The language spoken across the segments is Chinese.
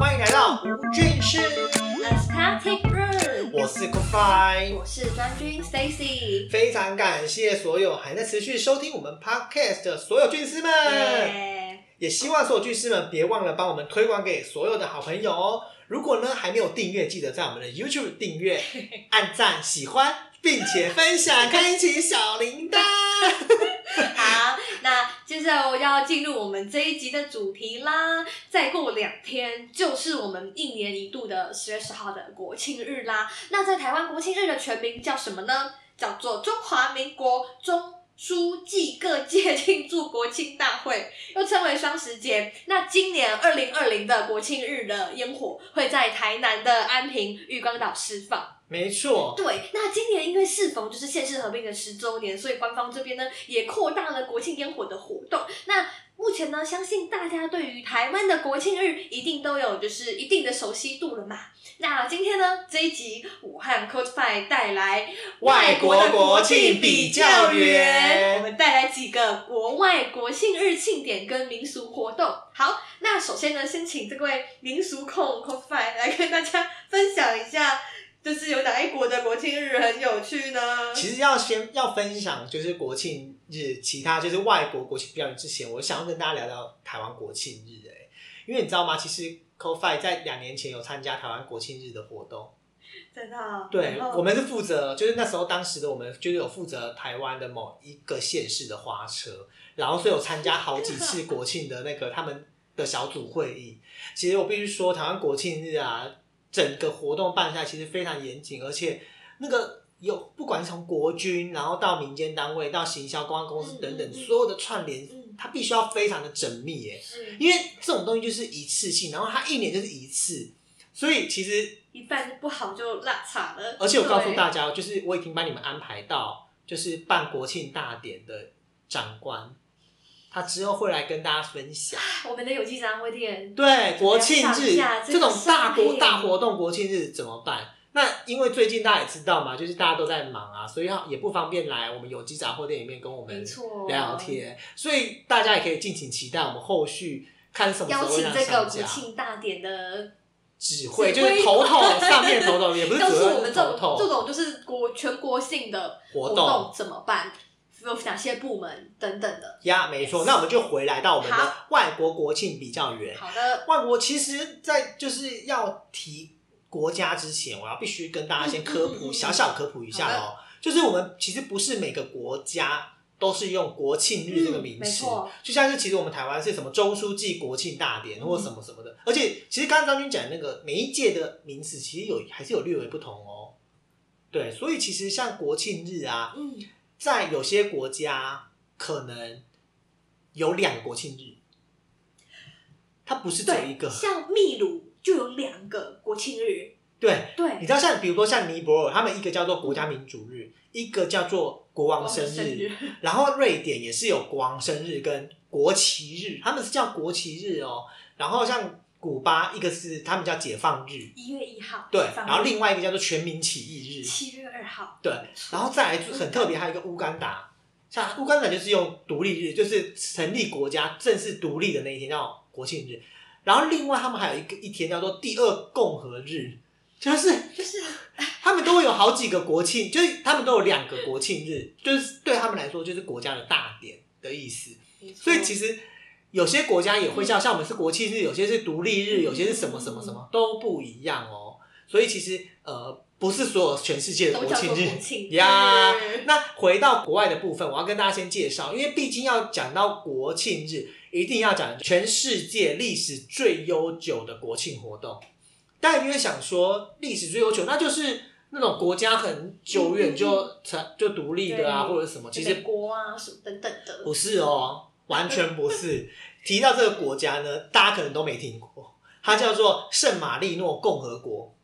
欢迎来到吴俊士，Aesthetic Room，我是 Kofi，我是专军 Stacy，非常感谢所有还在持续收听我们 Podcast 的所有俊师们。耶，也希望所有俊师们别忘了帮我们推广给所有的好朋友哦。如果呢还没有订阅，记得在我们的 YouTube 订阅、按赞、喜欢，并且分享，开启小铃铛。接下来我要进入我们这一集的主题啦。再过两天就是我们一年一度的十月十号的国庆日啦。那在台湾国庆日的全名叫什么呢？叫做中华民国中。书记各界庆祝国庆大会，又称为双十节。那今年二零二零的国庆日的烟火会在台南的安平渔光岛释放。没错，对，那今年因为适逢就是县市合并的十周年，所以官方这边呢也扩大了国庆烟火的活动。那目前呢，相信大家对于台湾的国庆日一定都有就是一定的熟悉度了嘛。那今天呢这一集，武汉 CodeFi 带来外国的国庆比较员我们带来几个国外国庆日庆典跟民俗活动。好，那首先呢，先请这位民俗控 CodeFi 来跟大家分享一下。就是有哪一国的国庆日很有趣呢？其实要先要分享就是国庆日，其他就是外国国庆表演之前，我想要跟大家聊聊台湾国庆日哎、因为你知道吗？其实 CoFi 在两年前有参加台湾国庆日的活动，真的哦、对我们是负责，就是那时候当时的我们就是有负责台湾的某一个县市的花车，然后所以有参加好几次国庆的那个他们的小组会议。其实我必须说，台湾国庆日啊，整个活动办下来其实非常严谨，而且那个有不管是从国军，然后到民间单位，到行销公关公司等等，所有的串联，嗯。它必须要非常的缜密耶，是。因为这种东西就是一次性，然后它一年就是一次，所以其实一办不好就落差了。而且我告诉大家，就是我已经帮你们安排到，就是办国庆大典的长官，他之后会来跟大家分享。我们的有机杂货店，对，国庆日下这种大国大活动，国庆日怎么办？那因为最近大家也知道嘛，就是大家都在忙啊，所以也不方便来我们有机杂货店里面跟我们聊聊天，所以大家也可以敬请期待我们后续看什么时邀候会让请这个国。庆大典的，指挥就是头头上面头头，也不是告主任诉我们这种这种就是国全国性的活动怎么办，有哪些部门等等的。呀，没错。那我们就回来到我们的外国国庆比较员。好的，外国其实，在就是要提国家之前，我要必须跟大家先科普，嗯嗯嗯嗯小小科普一下好哦。就是我们其实不是每个国家都是用国庆日这个名词，错就像是其实我们台湾是什么周书记国庆大典或什么什么的，而且其实刚刚张军讲的那个每一届的名词，其实有还是有略微不同哦。对，所以其实像国庆日啊，嗯，在有些国家可能有两个国庆日，它不是只有一个。像秘鲁就有两个国庆日，对，对你，知道像比如说像尼泊尔，他们一个叫做国家民主日，一个叫做国王生日，然后瑞典也是有国王生日跟国旗日，他们是叫国旗日哦。然后像古巴，一个是他们叫解放日，一月一号，对，然后另外一个叫做全民起义日，七月二号，对，然后再来就很特别，还有一个乌干达，像乌干达就是用独立日，就是成立国家正式独立的那一天叫国庆日。然后另外他们还有一个一天叫做第二共和日，就是就是他们都会有好几个国庆，就是他们都有两个国庆日，就是对他们来说就是国家的大典的意思。所以其实实有些国家也会像像我们是国庆日，有些是独立日，嗯有些是什么什么什么都不一样哦。所以其实呃不是所有全世界的国庆日呀。那回到国外的部分，我要跟大家先介绍，因为毕竟要讲到国庆日，一定要讲全世界历史最悠久的国庆活动。大家因为想说历史最悠久，那就是那种国家很久远就才就独立的啊，或者什么，其美实国啊什么等等的，不是哦，完全不是。提到这个国家呢，大家可能都没听过，它叫做圣马力诺共和国，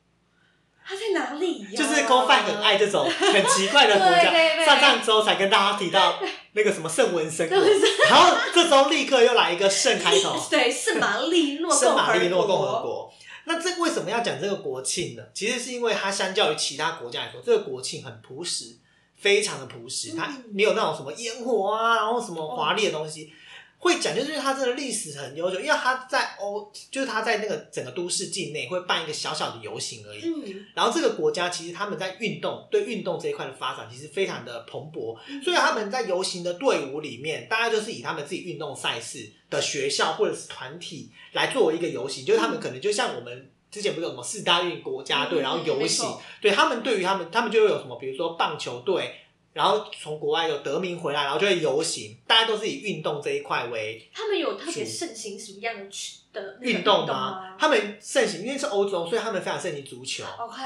它在哪里呀？就是 c o f i 很爱这种很奇怪的国家。对对对上上周才跟大家提到那个什么圣文森 然后这周立刻又来一个圣开头，对，圣马力诺圣马力诺共和国，国。那这为什么要讲这个国庆呢？其实是因为它相较于其他国家来说，这个国庆很朴实，非常的朴实，它嗯没有那种什么烟火啊，然后什么华丽的东西。会讲，就是它真的历史很悠久，因为它在欧，就是它在那个整个都市境内会办一个小小的游行而已。嗯，然后这个国家其实他们在运动对运动这一块的发展其实非常的蓬勃，所以他们在游行的队伍里面，大概就是以他们自己运动赛事的学校或者是团体来作为一个游行，就是他们可能就像我们。之前不是有什么四大运国家队，嗯然后游行错，对他们对于他们，他们就会有什么，比如说棒球队，然后从国外有得名回来，然后就会游行，大家都是以运动这一块为他们有特别盛行什么样的区的那个运动吗吗？他们盛行，因为是欧洲，所以他们非常盛行足球。？OK，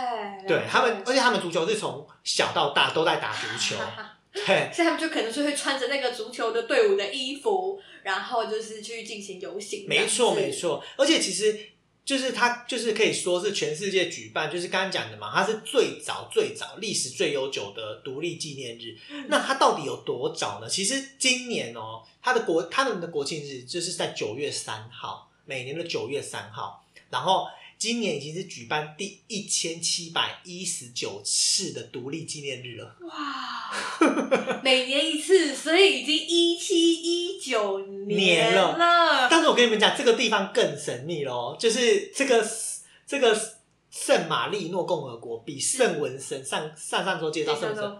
对他们，而且他们足球是从小到大都在打足球。对，所以他们就可能就会穿着那个足球的队伍的衣服，然后就是去进行游行。没错没。错，而且其实就是它就是可以说是全世界举办，就是刚刚讲的嘛，它是最早最早历史最悠久的独立纪念日。嗯那它到底有多早呢？其实今年哦，它的国他们的国庆日就是在九月三号，每年的九月三号，然后。今年已经是举办第一千七百一十九次的独立纪念日了。哇，每年一次，所以已经一七一九年了了。但是我跟你们讲，这个地方更神秘咯，就是这个这个圣马力诺共和国比圣文森上上上周介绍圣文森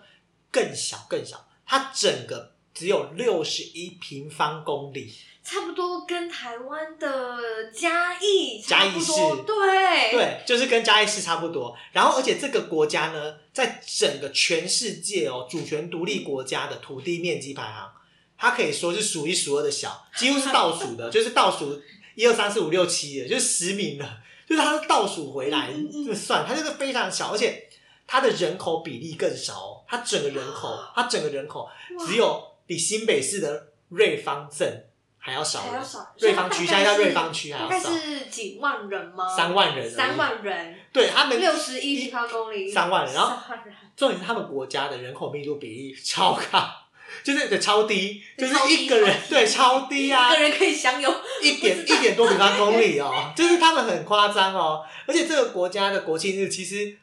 更小更小，它整个只有六十一平方公里，差不多跟台湾的嘉义嘉义差不多市。对。对，就是跟嘉义市差不多。然后，而且这个国家呢，在整个全世界哦，主权独立国家的土地面积排行，它可以说是数一数二的小，几乎是倒数的，就是倒数一二三四五六七的，就是十名的，就是它是倒数回来嗯嗯嗯这算，它这个非常小，而且它的人口比例更少哦，它整个人口，它整个人口只有比新北市的瑞芳镇还要少人还要，少。瑞芳区现在叫瑞芳区区还要少，是几万人吗？三万人三万人，对他们六十一平方公里，三万人然后重点是他们国家的人口密度比例超高，就是对超低，就是一个人对超低啊。一个，人可以享有一点一点多平方公里哦，就是他们很夸张哦，而且这个国家的国庆日其实。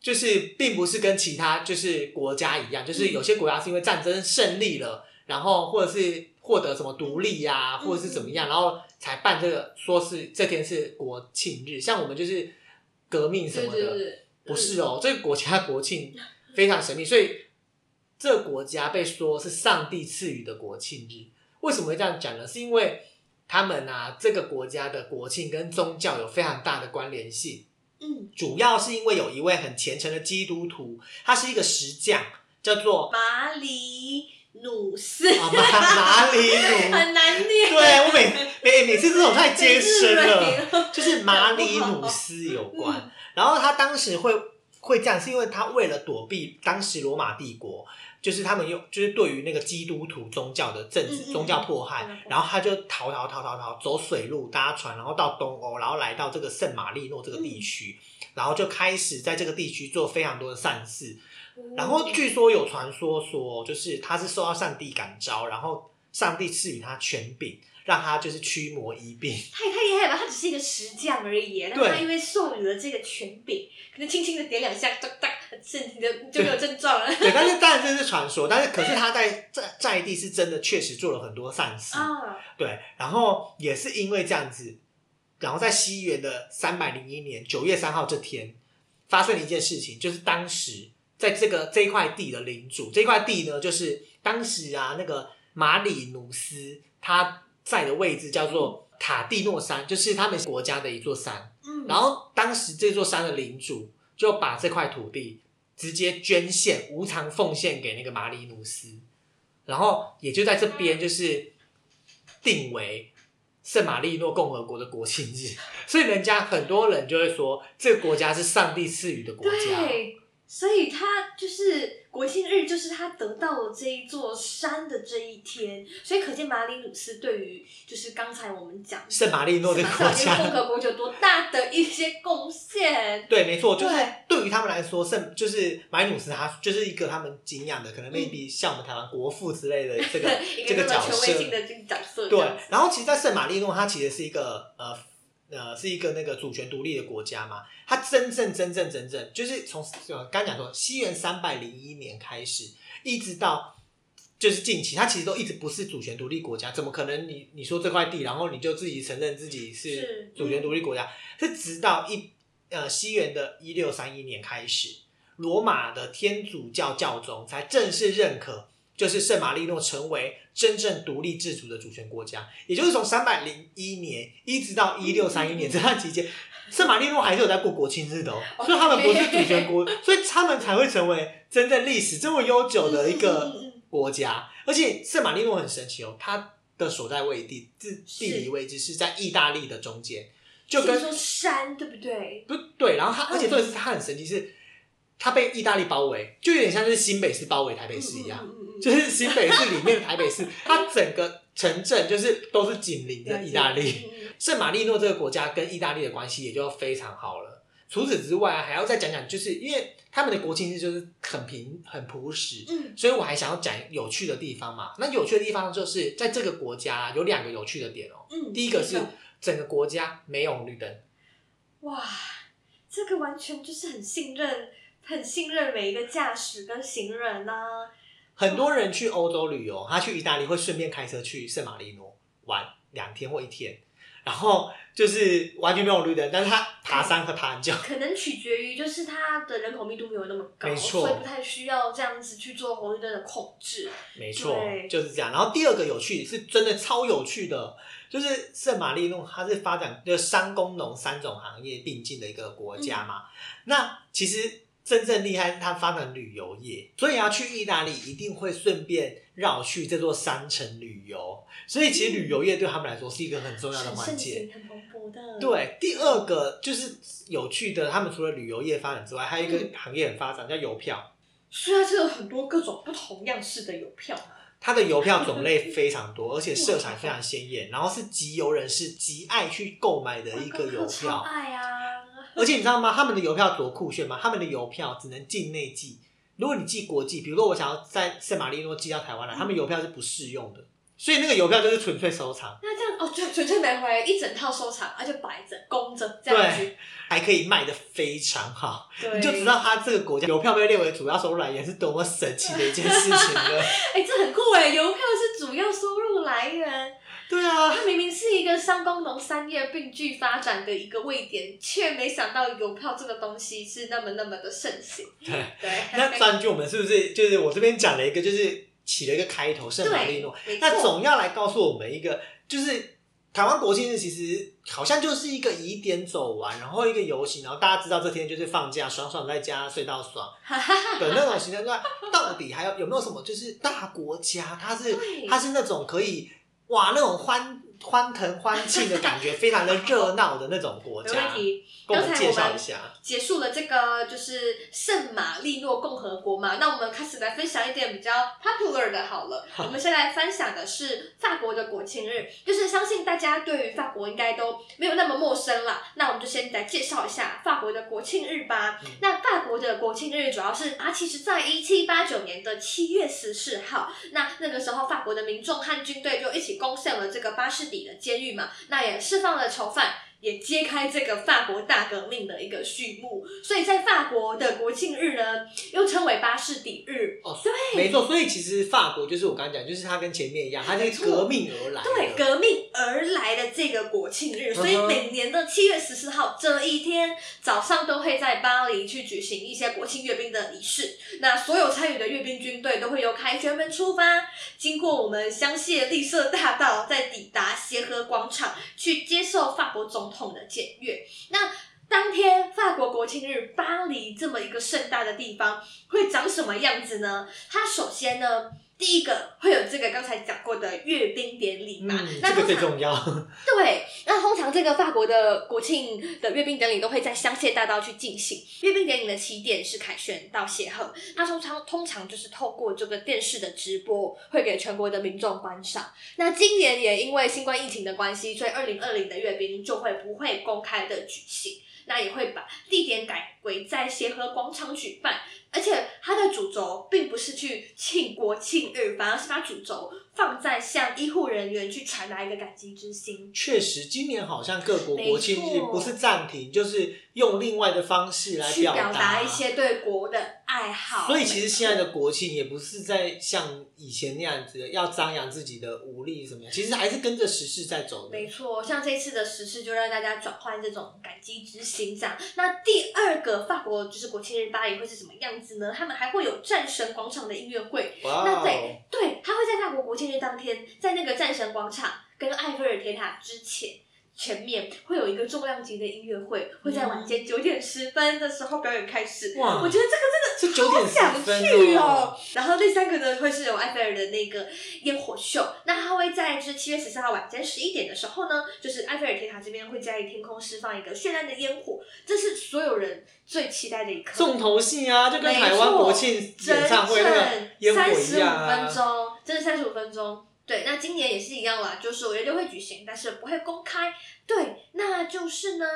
就是并不是跟其他就是国家一样，就是有些国家是因为战争胜利了，然后或者是获得什么独立呀、嗯或者是怎么样，然后才办这个，说是这天是国庆日。像我们就是革命什对么的，不是哦，这个国家国庆非常神秘，所以这个国家被说是上帝赐予的国庆日。为什么会这样讲呢？是因为他们啊，这个国家的国庆跟宗教有非常大的关联性，嗯，主要是因为有一位很虔诚的基督徒，他是一个石匠，叫做马里努斯，啊马马里努。很难念，对我每每每次这种太艰深了，就是马里努斯有关。嗯。然后他当时会会这样，是因为他为了躲避当时罗马帝国，就是他们用就是对于那个基督徒宗教的政治、嗯嗯宗教迫害宗教迫害，然后他就逃逃逃逃逃，走水路搭船，然后到东欧，然后来到这个圣马力诺这个地区，然后就开始在这个地区做非常多的善事。然后据说有传说说，就是他是受到上帝感召，然后上帝赐予他权柄，让他就是驱魔医病。他也太厉害了吧！他只是一个石匠而已，但对他因为授予了这个权柄，可能轻轻的点两下，哒哒，身体的就没有症状了 对，但是当然这是传说，但是可是他在在在地是真的确实做了很多善事，啊！对，然后也是因为这样子，然后在西元的三百零一年九月三号这天，发生了一件事情，就是当时在这个这一块地的领主，这块地呢，就是当时啊那个马里努斯他在的位置叫做塔蒂诺山，就是他们国家的一座山，嗯，然后当时这座山的领主就把这块土地直接捐献、无偿奉献给那个马里努斯，然后也就在这边就是定为圣马力诺共和国的国庆日，所以人家很多人就会说这个国家是上帝赐予的国家。对，所以他就是国庆日，就是他得到了这一座山的这一天，所以可见马里努斯对于就是刚才我们讲圣马力诺这个国圣马力诺共，和国有多大的一些贡献。对，没错，就是对对于他们来说，圣就是马里努斯，他就是一个他们敬仰的，可能 maybe 像我们台湾国父之类的 这个一这个权威色，性的这个角色，对，然后其实，在圣马力诺，它其实是一个呃呃是一个那个主权独立的国家嘛。它真正真正真正就是从呃刚讲说西元三百零一年开始，一直到就是近期，它其实都一直不是主权独立国家，怎么可能你你说这块地，然后你就自己承认自己是是主权独立国家？是直到一呃西元的一六三一年开始，罗马的天主教教宗才正式认可，就是圣马力诺成为真正独立自主的主权国家。也就是从三百零一年一直到一六三一年这段期间，圣马力诺还是有在过国庆日的哦，所以他们不是主权国，所以他们才会成为真正历史这么悠久的一个。国家，而且圣马力诺很神奇哦，它的所在位地地地理位置是在意大利的中间，就跟说山对不对？不对，然后它嗯而且重点是它很神奇是，它被意大利包围，就有点像是新北市包围台北市一样，嗯嗯嗯嗯就是新北市里面的台北市，它整个城镇就是都是紧邻着意大利。圣马力诺这个国家跟意大利的关系也就非常好了。除此之外啊，还要再讲讲，就是因为他们的国庆日就是很平很朴实，嗯。所以我还想要讲有趣的地方嘛。那有趣的地方就是在这个国家有两个有趣的点哦、嗯，第一个是整个国家没有红绿灯，哇，这个完全就是很信任，很信任每一个驾驶跟行人呐、很多人去欧洲旅游，他去意大利会顺便开车去圣马力诺玩两天或一天，然后就是完全没有红绿灯，但是他爬山和爬很久。可能 取决于就是它的人口密度没有那么高，所以不太需要这样子去做红绿灯的控制。没错，就是这样。然后第二个有趣是真的超有趣的，就是圣马力诺，它是发展就商工农三种行业并进的一个国家嘛。那其实真正厉害是它发展旅游业，所以要去意大利一定会顺便绕去这座山城旅游。所以其实旅游业对他们来说是一个很重要的环节。很蓬勃的。，对，第二个就是有趣的，他们除了旅游业发展之外，还有一个行业很发展叫邮票。所以它是有很多各种不同样式的邮票。它的邮票种类非常多，而且色彩非常鲜艳，然后是集邮人士极爱去购买的一个邮超票。爱啊！而且你知道吗？他们的邮票多酷炫吗？他们的邮票只能境内寄，如果你寄国际，比如说我想要在圣马力诺寄到台湾来，他们邮票是不适用的，所以那个邮票就是纯粹收藏，那这样哦，就纯粹买回来一整套收藏，而且摆着供着这样子对，还可以卖的非常好，你就知道它这个国家邮票被列为主要收入来源是多么神奇的一件事情了。哎、这很酷哎，邮票是主要收入来源。对啊，它明明是一个商工农三业并具发展的一个位点，却没想到邮票这个东西是那么那么的盛行。对。对，那占据我们是不是就是我这边讲了一个，就是起了一个开头，圣马力诺。那错，总要来告诉我们一个，就是台湾国庆日其实好像就是一个疑点走完，然后一个游行，然后大家知道这天就是放假，爽爽在家睡到爽的那种行程之外，到底还有有没有什么就是大国家，它是它是那种可以哇那种欢欢腾欢庆的感觉，非常的热闹的那种国家没问，题。跟我们介刚才我们绍一下。结束了这个就是圣马力诺共和国嘛，那我们开始来分享一点比较 popular 的好了。我们先来分享的是法国的国庆日，就是相信大家对于法国应该都没有那么陌生了。那我们就先来介绍一下法国的国庆日吧。嗯那法国的国庆日主要是啊，其实在一七八九年的七月十四号，那那个时候法国的民众和军队就一起攻陷了这个巴士底的监狱嘛，那也释放了囚犯。也揭开这个法国大革命的一个序幕，所以在法国的国庆日呢，又称为巴士底日。哦，对没错，所以其实法国就是我刚刚讲，就是它跟前面一样，它是革命而来。对，革命而来的这个国庆日，所以每年的七月十四号这一天早上都会在巴黎去举行一些国庆阅兵的仪式。那所有参与的阅兵军队都会由凯旋门出发，经过我们香榭丽舍大道，再抵达协和广场，去接受法国总统统的检阅。那当天法国国庆日，巴黎这么一个盛大的地方会长什么样子呢？它首先呢，第一个会有这个刚才讲过的阅兵典礼嘛，嗯，这个最重要。对，那通常这个法国的国庆的阅兵典礼都会在香榭大道去进行。阅兵典礼的起点是凯旋到协和，它通常通常就是透过这个电视的直播，会给全国的民众观赏。那今年也因为新冠疫情的关系，所以二零二零的阅兵就会不会公开的举行。那也会把地点改为在协和广场举办，而且它的主轴并不是去庆国庆日，反而是把主轴放在向医护人员去传达一个感激之心。确实，今年好像各国国庆日不是暂停，就是用另外的方式来表达达一些对国的爱好。所以其实现在的国庆也不是在像以前那样子要张扬自己的武力什么，其实还是跟着时事在走的。没错，像这次的时事就让大家转换这种感激之心，这样。那第二个法国就是国庆日巴黎会是什么样子呢？他们还会有战神广场的音乐会。哇那对哦，对，他会在法国国庆日当天，在那个战神广场跟埃菲尔铁塔之前。前面会有一个重量级的音乐会，会在晚间九点十分的时候表演开始。哇我觉得这个真的好想去哦哦。然后第三个呢，会是有埃菲尔的那个烟火秀，那它会在就是七月十四号晚间十一点的时候呢，就是埃菲尔铁塔这边会在天空释放一个绚烂的烟火，这是所有人最期待的一刻。重头戏啊，就跟没台湾错国庆演唱会那个烟火三十五分。钟，真的三十五分钟。对，那今年也是一样啦，就是五月六会举行，但是不会公开。对，那就是呢，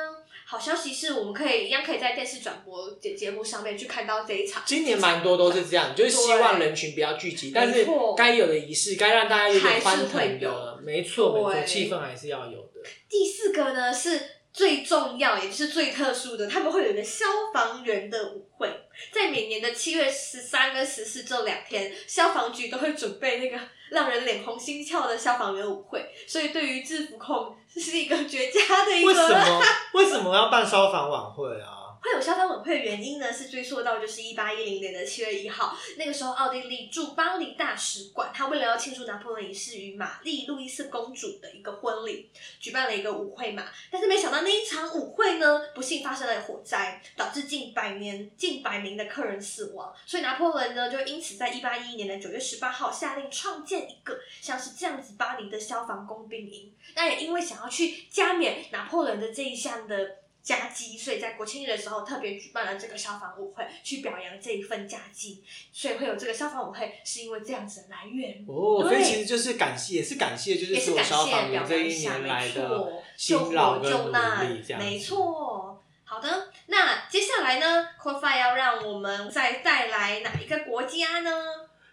好消息是我们可以一样可以在电视转播节节目上面去看到这一场。今年蛮多都是这样，就是希望人群不要聚集，但是错该有的仪式，该让大家有点欢腾的有，没错没错，对气氛还是要有的。第四个呢是最重要，也就是最特殊的，他们会有一个消防员的舞会，在每年的七月十三跟十四这两天，消防局都会准备那个让人脸红心跳的消防员舞会，所以对于制服控这是一个绝佳的一个。为什么为什么要办消防晚会啊？会有消防晚会的原因呢，是追溯到就是一八一零年的七月一号，那个时候奥地利驻巴黎大使馆，他为了要庆祝拿破仑一世与玛丽路易斯公主的一个婚礼，举办了一个舞会嘛。但是没想到那一场舞会呢，不幸发生了火灾，导致近百年近百名的客人死亡。所以拿破仑呢，就因此在一八一一年的九月十八号下令创建一个像是这样子巴黎的消防工兵营。那也因为想要去加冕拿破仑的这一项的。佳绩，所以在国庆日的时候特别举办了这个消防舞会，去表扬这一份佳绩，所以会有这个消防舞会，是因为这样子的来源。哦，所以其实就是感谢，也是感谢，就是所有消防员这一年来的错，辛救火劳跟努力，这，样没。错。好的，那接下来呢 c o f i 要让我们再带来哪一个国家呢？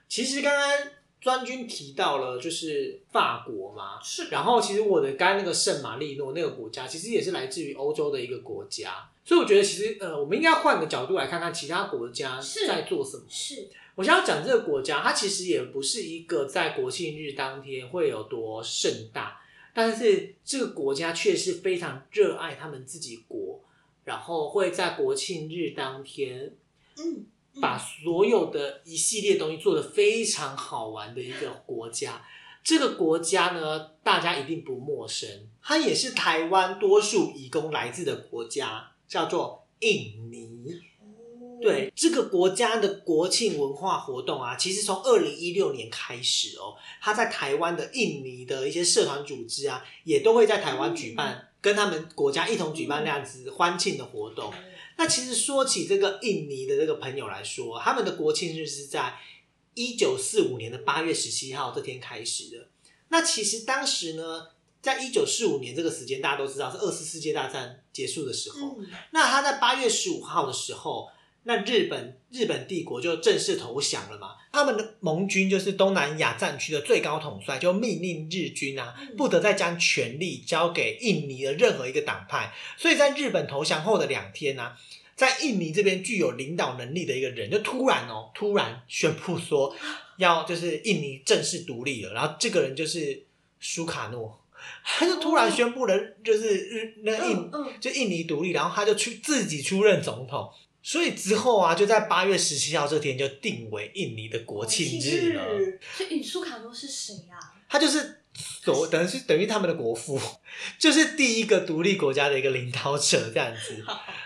其实刚刚专军提到了，就是法国嘛，是。然后其实我的刚刚那个圣马力诺那个国家，其实也是来自于欧洲的一个国家，所以我觉得其实呃，我们应该换个角度来看看其他国家是。在做什么。是，我想要讲这个国家，它其实也不是一个在国庆日当天会有多盛大，但是这个国家却是非常热爱他们自己国，然后会在国庆日当天嗯，嗯把所有的一系列东西做得非常好玩的一个国家。这个国家呢，大家一定不陌生，它也是台湾多数移工来自的国家，叫做印尼。哦对这个国家的国庆文化活动啊，其实从二零一六年开始哦，它在台湾的印尼的一些社团组织啊，也都会在台湾举办，跟他们国家一同举办那样子欢庆的活动。那其实说起这个印尼的这个朋友来说，他们的国庆日是在一九四五年的八月十七号这天开始的。那其实当时呢，在一九四五年这个时间，大家都知道是二次世界大战结束的时候。嗯，那他在八月十五号的时候，那日本日本帝国就正式投降了嘛。他们的盟军就是东南亚战区的最高统帅，就命令日军啊嗯，不得再将权力交给印尼的任何一个党派。所以在日本投降后的两天呢、啊，在印尼这边具有领导能力的一个人，就突然哦，突然宣布说要就是印尼正式独立了。然后这个人就是苏卡诺，他就突然宣布了，就是日那印就印尼独立，然后他就去自己出任总统，所以之后啊，就在八月十七号这天就定为印尼的国庆日了。所以苏卡诺是谁啊？他就是所等于是等于他们的国父，就是第一个独立国家的一个领导者这样子。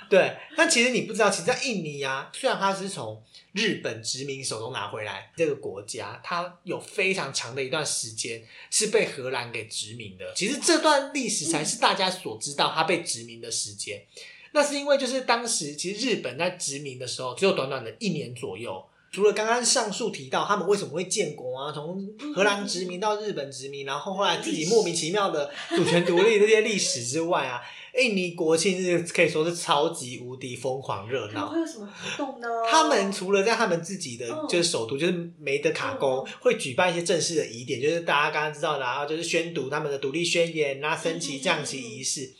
对，但其实你不知道，其实，在印尼啊，虽然它是从日本殖民手中拿回来这个国家，它有非常长的一段时间是被荷兰给殖民的。其实这段历史才是大家所知道它被殖民的时间。那是因为就是当时其实日本在殖民的时候只有短短的一年左右。除了刚刚上述提到他们为什么会建国啊，从荷兰殖民到日本殖民，然后后来自己莫名其妙的主权独立这些历史之外啊，印尼国庆日可以说是超级无敌疯狂热闹。会有什么活动呢？他们除了在他们自己的嗯就是首都，就是梅德卡宫嗯会举办一些正式的仪典，就是大家刚刚知道的啊，就是宣读他们的独立宣言啊、升旗降旗仪式。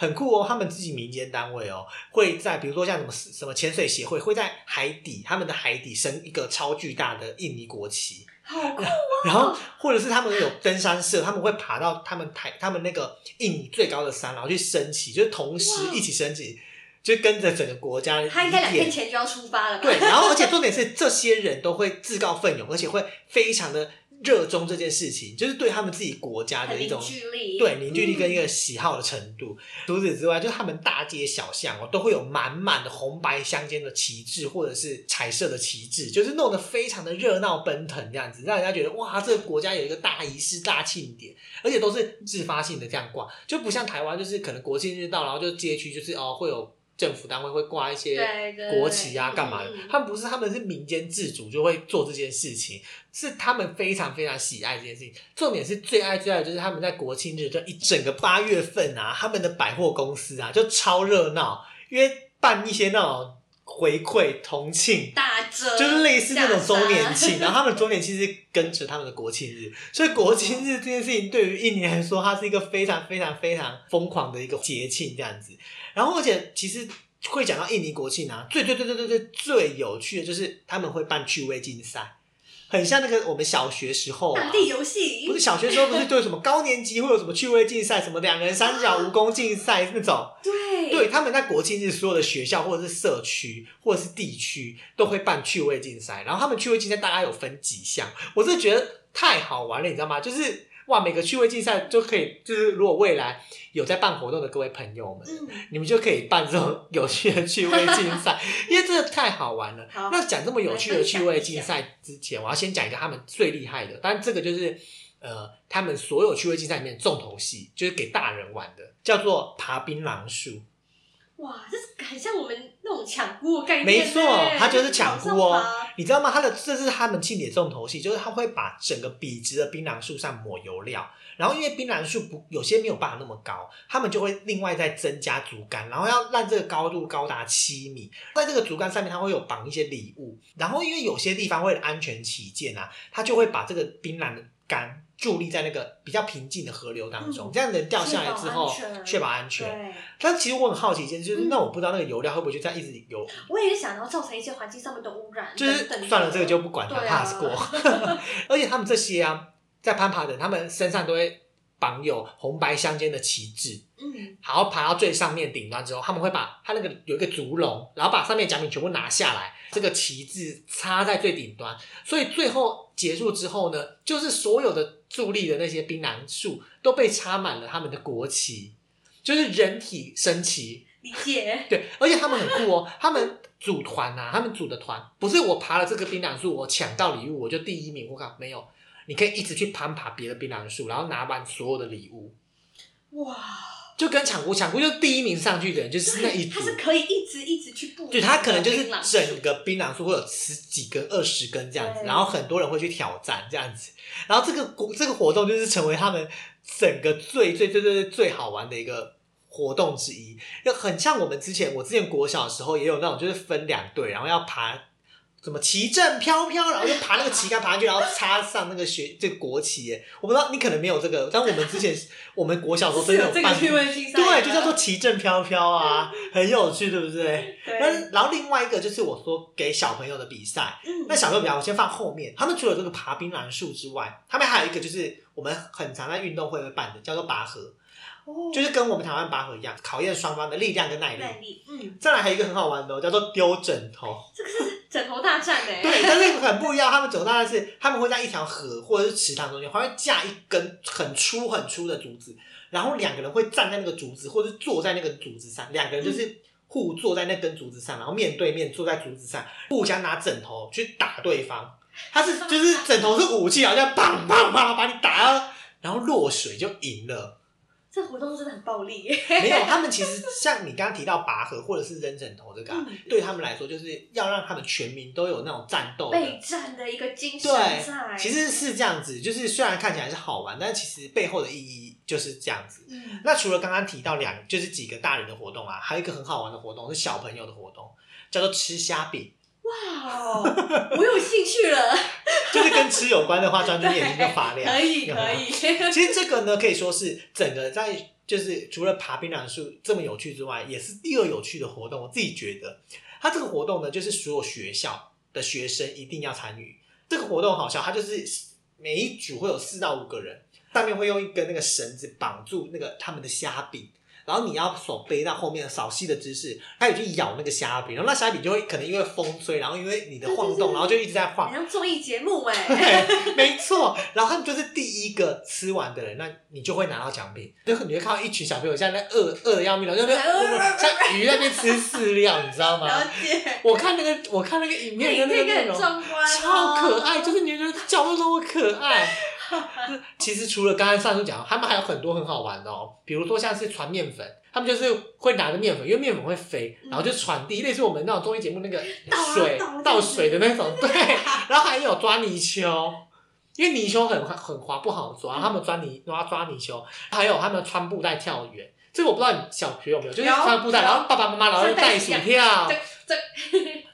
很酷哦，他们自己民间单位哦，会在比如说像什么什么潜水协会，会在海底他们的海底升一个超巨大的印尼国旗，好酷哦！然后或者是他们有登山社，他们会爬到他们台他们那个印尼最高的山，然后去升旗，就是同时一起升旗，就跟着整个国家他应该两天前就要出发了吧？对，然后而且重点是这些人都会自告奋勇，而且会非常的热衷这件事情，就是对他们自己国家的一种聚力，对凝聚力跟一个个喜好的程度。除此之外，就是他们大街小巷哦，都会有满满的红白相间的旗帜或者是彩色的旗帜，就是弄得非常的热闹奔腾这样子，让人家觉得哇，这个国家有一个大仪式、大庆典，而且都是自发性的这样挂，就不像台湾，就是可能国庆日到，然后就街区就是哦会有。政府单位会挂一些国旗啊，干嘛的？他们不是，他们是民间自主就会做这件事情，是他们非常非常喜爱这件事情。重点是最爱最爱的就是他们在国庆日这一整个八月份啊，他们的百货公司啊就超热闹，因为办一些那种回馈同庆。大折，就是类似那种周年下庆，然后他们周年庆是跟着他们的国庆日，所以国庆日这件事情对于印尼来说，它是一个非常非常非常疯狂的一个节庆这样子。然后而且其实会讲到印尼国庆啊，最最最最最最最有趣的就是他们会办趣味竞赛，很像那个我们小学时候、啊游戏，不是小学时候不是都有什么高年级会有什么趣味竞赛，什么两人三角蜈蚣竞赛那种，对对，他们在国庆日所有的学校或者是社区或者是地区都会办趣味竞赛，然后他们趣味竞赛大概有分几项，我真的觉得太好玩了，你知道吗？就是哇，每个趣味竞赛就可以，就是如果未来有在办活动的各位朋友们，嗯，你们就可以办这种 有趣的趣味竞赛，因为真的太好玩了。那讲这么有趣的趣味竞赛之前，我要先讲一个他们最厉害的，但这个就是呃，他们所有趣味竞赛里面的重头戏，就是给大人玩的，叫做爬槟榔树。哇，这是很像我们那种抢菇的概念没呢，错，它就是抢菇哦。你知道吗？它的这是他们庆典重头戏，就是他会把整个笔直的槟榔树上抹油料，然后因为槟榔树不有些没有办法那么高，他们就会另外再增加竹竿，然后要让这个高度高达七米。在这个竹竿上面，它会有绑一些礼物，然后因为有些地方为了安全起见啊，他就会把这个槟榔的杆伫立在那个比较平静的河流当中，嗯这样人掉下来之后确保安全。但其实我很好奇一件事，就是嗯那我不知道那个油料会不会就这样一直游我也是想要造成一些环境上面的污染，就是算了，这个就不管它，pass 过。而且他们这些啊，在攀爬的人，他们身上都会绑有红白相间的旗帜，嗯，然后爬到最上面顶端之后，他们会把它那个有一个竹笼，然后把上面奖品全部拿下来，这个旗帜插在最顶端，所以最后结束之后呢，就是所有的伫立的那些槟榔树都被插满了他们的国旗，就是人体升旗，理解，对，而且他们很酷哦，他们组团啊，他们组的团不是我爬了这个槟榔树，我抢到礼物我就第一名，我靠，没有，你可以一直去攀爬别的槟榔树，然后拿完所有的礼物，哇，就跟抢姑抢姑就是第一名上去的人就是那一组。它，是可以一直一直去布，对，他可能就是整个槟榔树会有十几根、二十根这样子，然后很多人会去挑战这样子，然后这个国这个活动就是成为他们整个最最最最最好玩的一个活动之一，就很像我们之前我之前国小的时候也有那种就是分两队，然后要爬。什么旗正飘飘，然后就爬那个旗杆爬上去，然后插上那个学 这个国旗耶。我不知道你可能没有这个，但我们之前 我们国小时候真的有办对，就叫做旗正飘飘啊，很有趣，对不对？对，那然后另外一个就是我说给小朋友的比赛，嗯那小朋友比赛我先放后面。他们除了这个爬槟榔树之外，他们还有一个就是我们很常在运动会会办的，叫做拔河，哦就是跟我们台湾拔河一样，考验双方的力量跟耐力。耐力，嗯，再来还有一个很好玩的、哦，叫做丢枕头。这个是枕头大战哎，对，但是很不一样。他们走大战是他们会在一条河或者是池塘中间，还会架一根很粗很粗的竹子，然后两个人会站在那个竹子，或者是坐在那个竹子上，两个人就是互坐在那根竹子上，然后面对面坐在竹子上，互相拿枕头去打对方。他是就是枕头是武器，好像砰砰砰把你打到，然后落水就赢了。这活动真的很暴力耶，没有，他们其实像你刚刚提到拔河或者是扔枕头这个、啊，嗯对他们来说就是要让他们全民都有那种战斗的备战的一个精神对在，其实是这样子，就是虽然看起来是好玩，但其实背后的意义就是这样子。嗯，那除了刚刚提到两，就是几个大人的活动啊，还有一个很好玩的活动是小朋友的活动，叫做吃虾饼。哇哦，我有兴趣了，就是跟吃有关的话，专注眼睛就发亮。可以可以，其实这个呢，可以说是整个在就是除了爬槟榔树这么有趣之外，也是第二有趣的活动。我自己觉得，它这个活动呢，就是所有学校的学生一定要参与。这个活动好笑，它就是每一组会有四到五个人，上面会用一根那个绳子绑住那个他们的虾饼。然后你要手背到后面扫吸的姿势，它有去咬那个虾饼，然后那虾饼就会可能因为风吹，然后因为你的晃动，然后就一直在晃好，像综艺节目哎，对，没错。然后他们就是第一个吃完的人，那你就会拿到奖品。就你会看到一群小朋友现在饿饿的要命了，就在 像鱼在那边吃饲料，你知道吗？了解，我看那个，我看那个影片的那那个内容，超可爱，就是你觉得角落那么可爱。其实除了刚刚上述讲，他们还有很多很好玩的哦，比如说像是传面粉，他们就是会拿着面粉，因为面粉会飞，然后就传递，类似我们那种综艺节目那个水倒倒水的那种，对。然后还有抓泥鳅，因为泥鳅很很滑不好抓，他们抓泥抓抓泥鳅，还有他们穿布袋跳远。这个我不知道你小学有没有，就是穿布袋，然后爸爸妈妈然后就袋鼠跳。这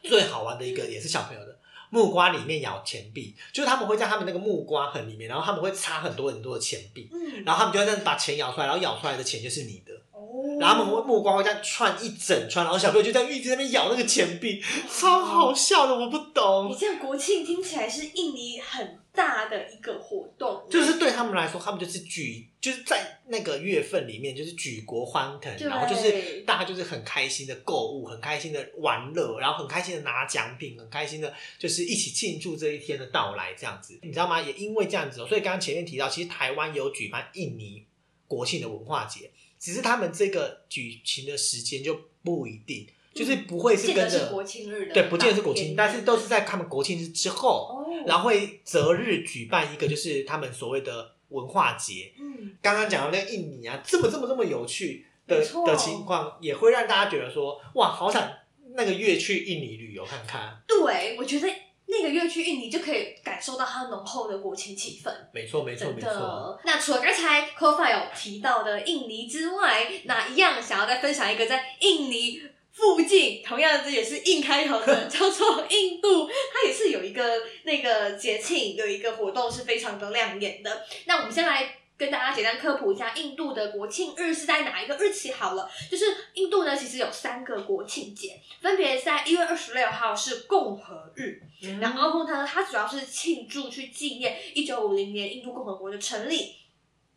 最好玩的一个也是小朋友的木瓜里面咬钱币，就是他们会在他们那个木瓜痕里面，然后他们会插很多很多的钱币，嗯，然后他们就会这样把钱咬出来，然后咬出来的钱就是你的，哦。然后他们会木瓜会这样串一整串，然后小朋友就在一直在那边咬那个钱币，超好笑的，我不懂。你懂。这样国庆听起来是印尼很大的一个活动，就是对他们来说，他们就是举，就是在那个月份里面，就是举国欢腾，然后就是大家就是很开心的购物，很开心的玩乐，然后很开心的拿奖品，很开心的，就是一起庆祝这一天的到来，这样子，你知道吗？也因为这样子哦，所以刚刚前面提到，其实台湾有举办印尼国庆的文化节，只是他们这个举行的时间就不一定，就是不会是跟着国庆日的，对，不见得是国庆，但是都是在他们国庆日之后。哦，然后会择日举办一个，就是他们所谓的文化节。嗯，刚刚讲到那个印尼啊，这么这么这么有趣的的情况，也会让大家觉得说，哇，好想那个月去印尼旅游看看。对，我觉得那个月去印尼就可以感受到它浓厚的国庆气氛。没错，没错，真没错。那除了刚才 Kofa 有提到的印尼之外，那一样想要再分享一个在印尼附近，同样这也是印开头的，叫做印度，它也是有一个那个节庆，有一个活动是非常的亮眼的。那我们先来。跟大家简单科普一下，印度的国庆日是在哪一个日期？好了，就是印度呢，其实有三个国庆节，分别在一月二十六号是共和日，嗯然后呢，它主要是庆祝去纪念一九五零年印度共和国的成立。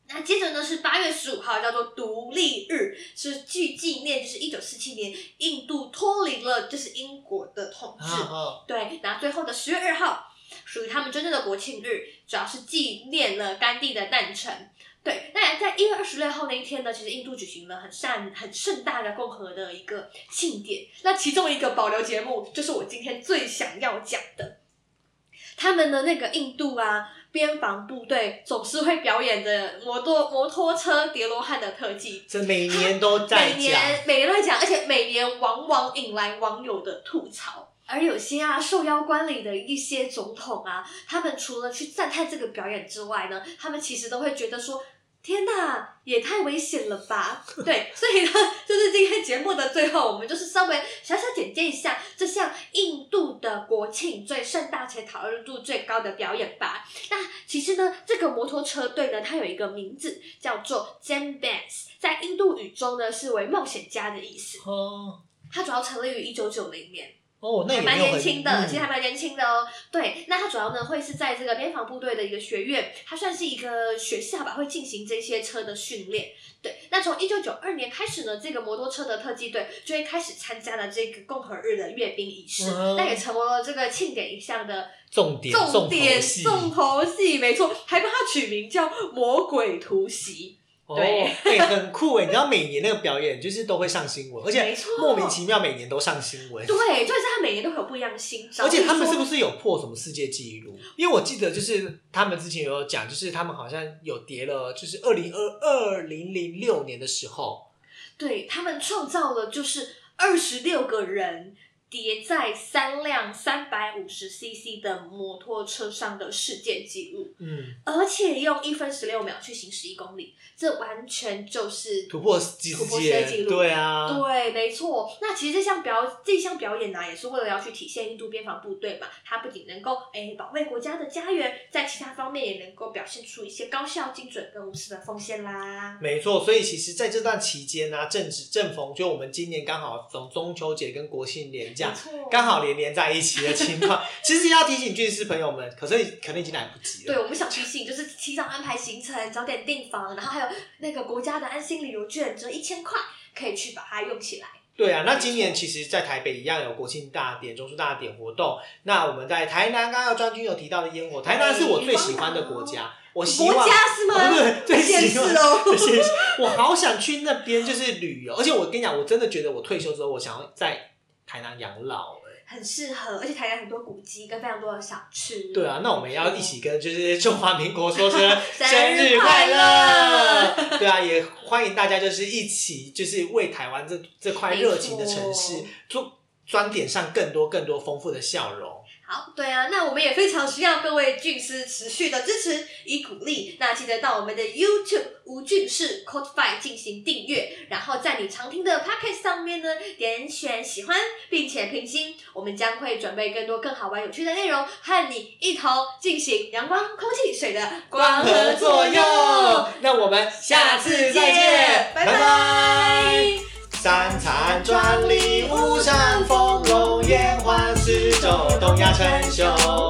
那接着呢是八月十五号，叫做独立日，是去纪念就是一九四七年印度脱离了就是英国的统治。啊对，然后最后的十月二号属于他们真正的国庆日，主要是纪念了甘地的诞辰。对，那在一月二十六号那一天呢，其实印度举行了很善很盛大的共和的一个庆典。那其中一个保留节目，就是我今天最想要讲的。他们的那个印度啊，边防部队总是会表演着摩托摩托车叠罗汉的特技，这每年都在 每。年每年都在讲，而且每年往往引来网友的吐槽。而有些啊受邀观礼的一些总统啊，他们除了去赞叹这个表演之外呢，他们其实都会觉得说。天呐，也太危险了吧！对，所以呢，就是今天节目的最后，我们就是稍微小小简介一下这项印度的国庆最盛大且讨论度最高的表演吧。那其实呢，这个摩托车队呢，它有一个名字叫做 Jam Bands，在印度语中呢是为冒险家的意思。哦它主要成立于一九九零年，哦，那也没有很年轻的，嗯其实还蛮年轻的哦。对，那它主要呢会是在这个边防部队的一个学院，它算是一个学校吧，会进行这些车的训练。对，那从一九九二年开始呢，这个摩托车的特技队就会开始参加了这个共和日的阅兵仪式，嗯那也成为了这个庆典一项的重点重点戏重头戏，没错，还帮它取名叫魔鬼突袭。哦，对哎、很酷哎！你知道每年那个表演就是都会上新闻，而且莫名其妙每年都上新闻。对，就是他每年都会有不一样的新招，而且他们是不是有破什么世界纪录？因为我记得就是他们之前有讲，就是他们好像有叠了，就是二零二二零零六年的时候，对他们创造了就是二十六个人叠在三辆三百五十 CC 的摩托车上的世界纪录，嗯，而且用一分十六秒去行驶一公里，这完全就是突破纪突破世界纪界，录对啊，对，没错。那其实这项表这项表演呢、也是为了要去体现印度边防部队嘛，它不仅能够哎保卫国家的家园，在其他方面也能够表现出一些高效、精准跟无私的奉献啦。没错，所以其实在这段期间呢、正值正逢就我们今年刚好从中秋节跟国庆连假没错，刚好连连在一起的情况，其实要提醒军师朋友们，可是可能已经来不及了。对，我们想提醒，就是提早安排行程，早点订房，然后还有那个国家的安心旅游券，折一千块，可以去把它用起来。对啊，那今年其实，在台北一样有国庆大典、中秋大典活动。那我们在台南，刚刚专军有提到的烟火，台南是我最喜欢的国家，我希望国家是吗？不是最现喜欢实哦。我好想去那边就是旅游，而且我跟你讲，我真的觉得我退休之后，我想要在台南养老、欸。很适合，而且台南很多古迹跟非常多的小吃。对啊，那我们要一起跟就是中华民国说声生 生日日快乐！对啊，也欢迎大家就是一起就是为台湾这这块热情的城市做装点上更多更多丰富的笑容。好，对啊，那我们也非常需要各位俊师持续的支持与鼓励。那记得到我们的 YouTube 吴俊士 Code Five 进行订阅，然后在你常听的 Podcast 上面呢点选喜欢，并且评星。我们将会准备更多更好玩有趣的内容，和你一同进行阳光、空气、水的光合作用。那我们下次再见，拜拜。三餐专利，无山风隆，烟花四周，东亚称雄。